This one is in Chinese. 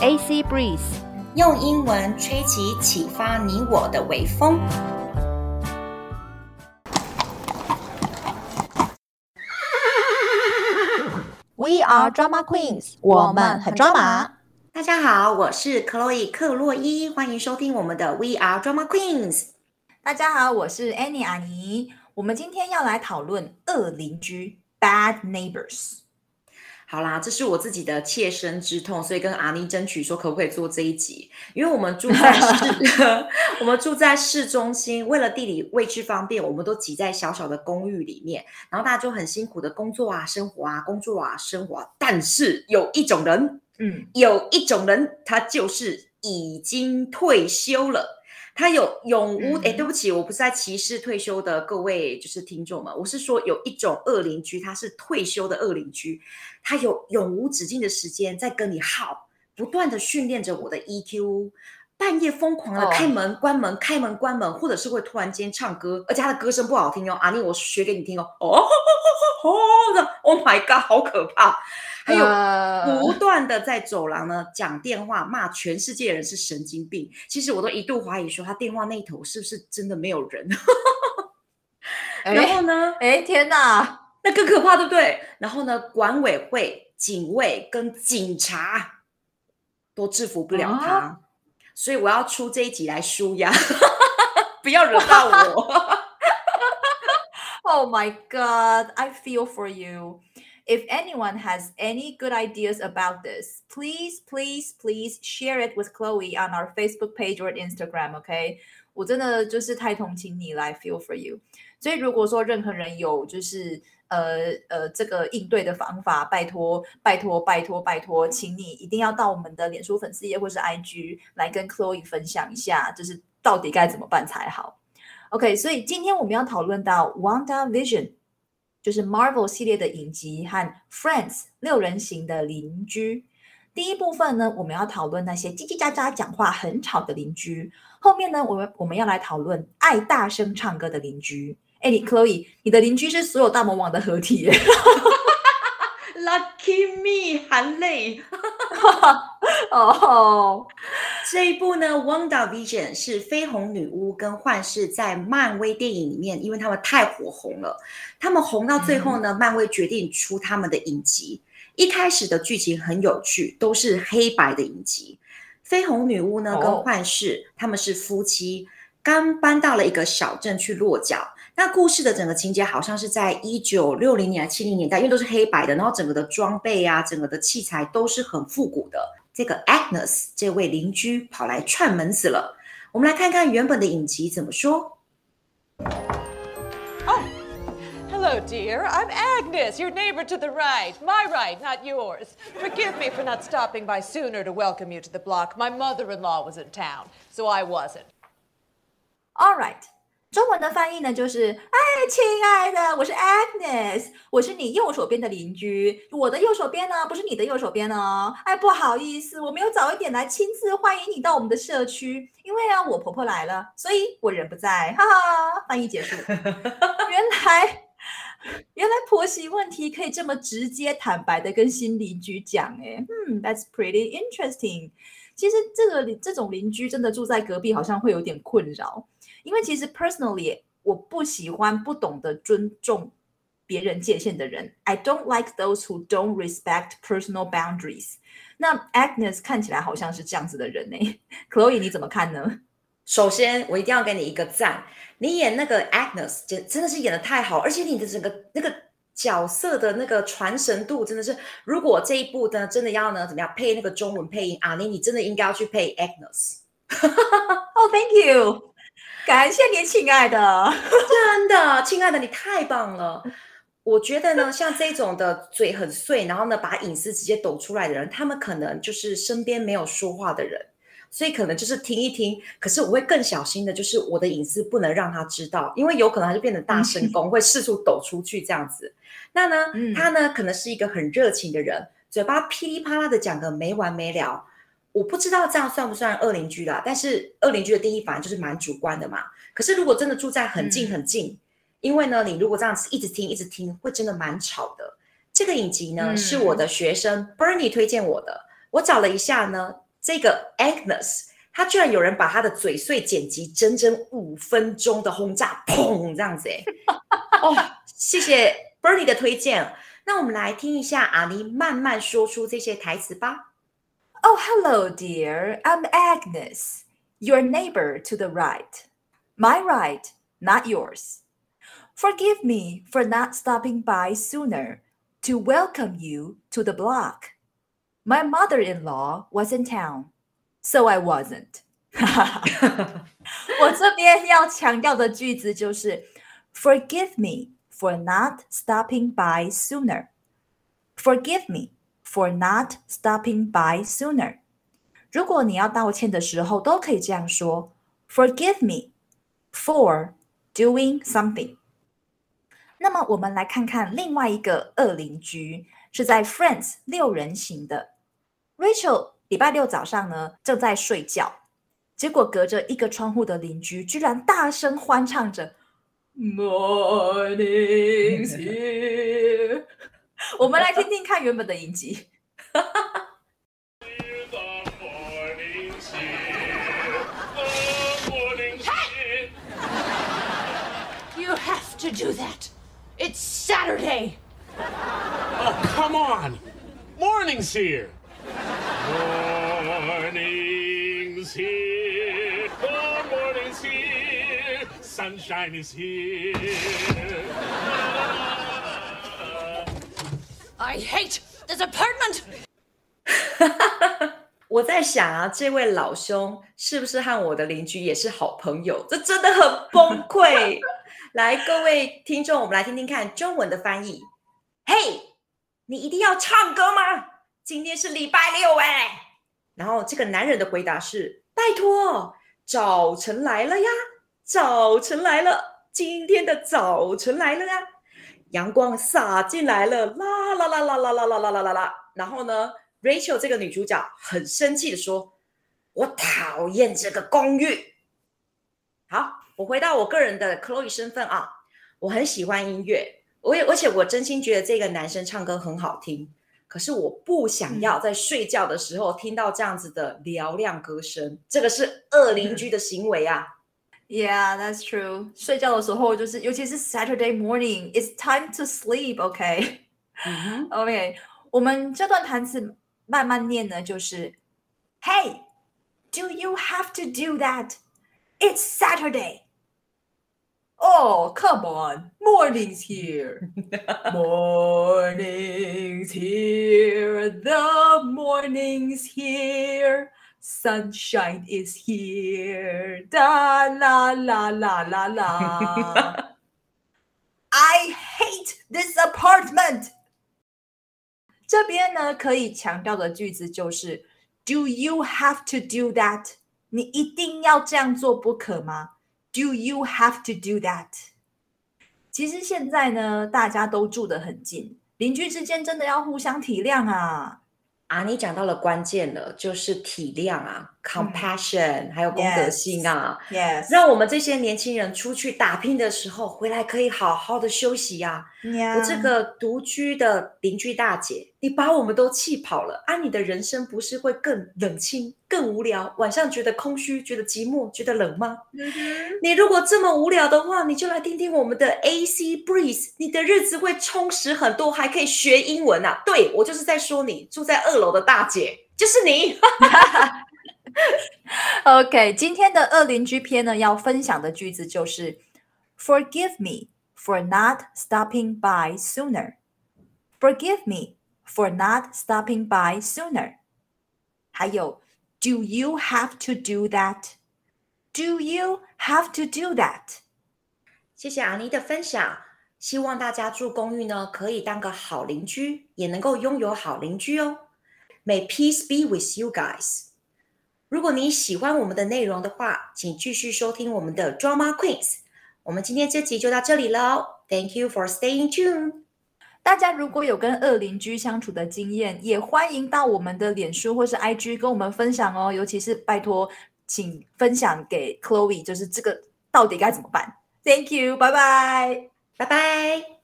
AC Breeze，用英文吹起启发你我的微风。We are Drama Queens，我们很抓马。大家好，我是 Chloe 克洛伊，欢迎收听我们的 We are Drama Queens。大家好，我是 Annie 阿妮。我们今天要来讨论恶邻居 Bad Neighbors。好啦，这是我自己的切身之痛，所以跟阿妮争取说可不可以做这一集，因为我们住在市 我们住在市中心，为了地理位置方便，我们都挤在小小的公寓里面，然后大家就很辛苦的工作啊、生活啊、工作啊、生活啊。但是有一种人，嗯，有一种人，他就是已经退休了。他有永无哎，对不起，我不是在歧视退休的各位就是听众们，我是说有一种恶邻居，他是退休的恶邻居，他有永无止境的时间在跟你耗，不断的训练着我的 EQ，半夜疯狂的开门、oh. 关门、开门关门，或者是会突然间唱歌，而且他的歌声不好听哦，阿妮我学给你听哦，哦哦哦哦，Oh my God，好可怕。还有不断的在走廊呢讲电话骂全世界人是神经病，其实我都一度怀疑说他电话那头是不是真的没有人？然后呢？哎天哪，那更可怕对不对？然后呢？管委会、警卫跟警察都制服不了他，啊、所以我要出这一集来舒压，不要惹到我。Oh my God, I feel for you. If anyone has any good ideas about this, please, please, please share it with Chloe on our Facebook page or Instagram. OK，我真的就是太同情你来 feel for you。所以如果说任何人有就是呃呃这个应对的方法，拜托拜托拜托拜托，请你一定要到我们的脸书粉丝页或是 IG 来跟 Chloe 分享一下，就是到底该怎么办才好。OK，所以今天我们要讨论到 WandaVision。 就是 Marvel 系列的影集和 Friends 六人行的邻居。第一部分呢，我们要讨论那些叽叽喳喳讲话很吵的邻居。后面呢，我们我们要来讨论爱大声唱歌的邻居。哎，你 Chloe，你的邻居是所有大魔王的合体耶。Lucky me，含泪。哦，这一部呢，《WandaVision》是绯红女巫跟幻视在漫威电影里面，因为他们太火红了，他们红到最后呢，嗯、漫威决定出他们的影集。一开始的剧情很有趣，都是黑白的影集。绯红女巫呢，跟幻视、哦、他们是夫妻，刚搬到了一个小镇去落脚。那故事的整个情节好像是在一九六零年、七零年代，因为都是黑白的，然后整个的装备啊，整个的器材都是很复古的。这个 Agnes 这位邻居跑来串门子了。我们来看看原本的影集怎么说。Oh, hello, dear. I'm Agnes, your neighbor to the right. My right, not yours. Forgive me for not stopping by sooner to welcome you to the block. My mother-in-law was in town, so I wasn't. All right. 中文的翻译呢，就是哎，亲爱的，我是 Agnes，我是你右手边的邻居。我的右手边呢，不是你的右手边哦。哎，不好意思，我没有早一点来亲自欢迎你到我们的社区，因为啊，我婆婆来了，所以我人不在。哈哈，翻译结束。原来，原来婆媳问题可以这么直接坦白的跟新邻居讲，哎，嗯，That's pretty interesting。其实这个这种邻居真的住在隔壁，好像会有点困扰。因为其实 personally 我不喜欢不懂得尊重别人界限的人。I don't like those who don't respect personal boundaries。那 Agnes 看起来好像是这样子的人呢。Chloe 你怎么看呢？首先我一定要给你一个赞，你演那个 Agnes 真真的是演的太好，而且你的整个那个角色的那个传神度真的是，如果这一部呢真的要呢怎么样配那个中文配音啊，你你真的应该要去配 Agnes。Oh, thank you。感谢你，亲爱的，真的，亲爱的，你太棒了。我觉得呢，像这种的嘴很碎，然后呢，把隐私直接抖出来的人，他们可能就是身边没有说话的人，所以可能就是听一听。可是我会更小心的，就是我的隐私不能让他知道，因为有可能他就变成大声公，会四处抖出去这样子。那呢，他呢，可能是一个很热情的人，嘴巴噼里啪啦的讲个没完没了。我不知道这样算不算二邻居啦，但是二邻居的定义反正就是蛮主观的嘛。可是如果真的住在很近很近，嗯、因为呢，你如果这样子一直听一直听，会真的蛮吵的。这个影集呢、嗯、是我的学生 Bernie 推荐我的，我找了一下呢，这个 Agnes，他居然有人把他的嘴碎剪辑整整五分钟的轰炸，砰这样子哎，哦，谢谢 Bernie 的推荐。那我们来听一下阿妮慢慢说出这些台词吧。Oh, hello, dear. I'm Agnes, your neighbor to the right. My right, not yours. Forgive me for not stopping by sooner to welcome you to the block. My mother-in-law was in town, so I wasn't. 我这边要强调的句子就是 Forgive me for not stopping by sooner. Forgive me for not stopping by sooner. 如果你要道歉的时候，都可以这样说：Forgive me for doing something. 那么，我们来看看另外一个恶邻居，是在 Friends 六人行的 Rachel。礼拜六早上呢，正在睡觉，结果隔着一个窗户的邻居居然大声欢唱着 Morning's here。我们来听听看原本的影集。 You have to do that. It's Saturday. Oh, come on. Morning's here. Morning's here. Oh, morning's here. Sunshine is here. I hate this apartment. 我在想啊，这位老兄是不是和我的邻居也是好朋友？这真的很崩溃。来，各位听众，我们来听听看中文的翻译。嘿，你一定要唱歌吗？今天是礼拜六哎。然后这个男人的回答是：拜托，早晨来了呀，早晨来了，今天的早晨来了呀，阳光洒进来了，啦啦啦啦啦啦啦啦啦啦啦。然后呢，Rachel 这个女主角很生气的说：“我讨厌这个公寓。”好。我回到我个人的 Chloe 身份啊，我很喜欢音乐，我也而且我真心觉得这个男生唱歌很好听，可是我不想要在睡觉的时候听到这样子的嘹亮歌声，这个是恶邻居的行为啊。Yeah, that's true. 睡觉的时候就是，尤其是 Saturday morning, it's time to sleep. OK，嗯 OK，我们这段台词慢慢念呢，就是 Hey, do you have to do that? It's Saturday. Oh, come on. Morning's here. morning's here. The morning's here. Sunshine is here. Da la la la la la. I hate this apartment. 这边呢，可以强调的句子就是 Do you have to do that? 你一定要这样做不可吗？Do you have to do that？其实现在呢，大家都住得很近，邻居之间真的要互相体谅啊！ 啊，你讲到了关键了，就是体谅啊。，compassion，、嗯、还有公德心啊，yes，, yes. 让我们这些年轻人出去打拼的时候，回来可以好好的休息呀.我这个独居的邻居大姐，你把我们都气跑了，啊，你的人生不是会更冷清、更无聊？晚上觉得空虚、觉得寂寞、觉得冷吗？Mm -hmm. 你如果这么无聊的话，你就来听听我们的 AC Breeze，你的日子会充实很多，还可以学英文啊！对，我就是在说你住在二楼的大姐，就是你。OK，今天的恶邻居篇呢，要分享的句子就是 Forgive me for not stopping by sooner. Forgive me for not stopping by sooner. 还有 Do you have to do that? Do you have to do that? 谢谢阿妮的分享，希望大家住公寓呢，可以当个好邻居，也能够拥有好邻居哦。May peace be with you guys. 如果你喜欢我们的内容的话，请继续收听我们的 Drama Queens。我们今天这集就到这里喽，Thank you for staying tuned。大家如果有跟恶邻居相处的经验，也欢迎到我们的脸书或是 IG 跟我们分享哦。尤其是拜托，请分享给 Chloe，就是这个到底该怎么办？Thank you，拜拜，拜拜。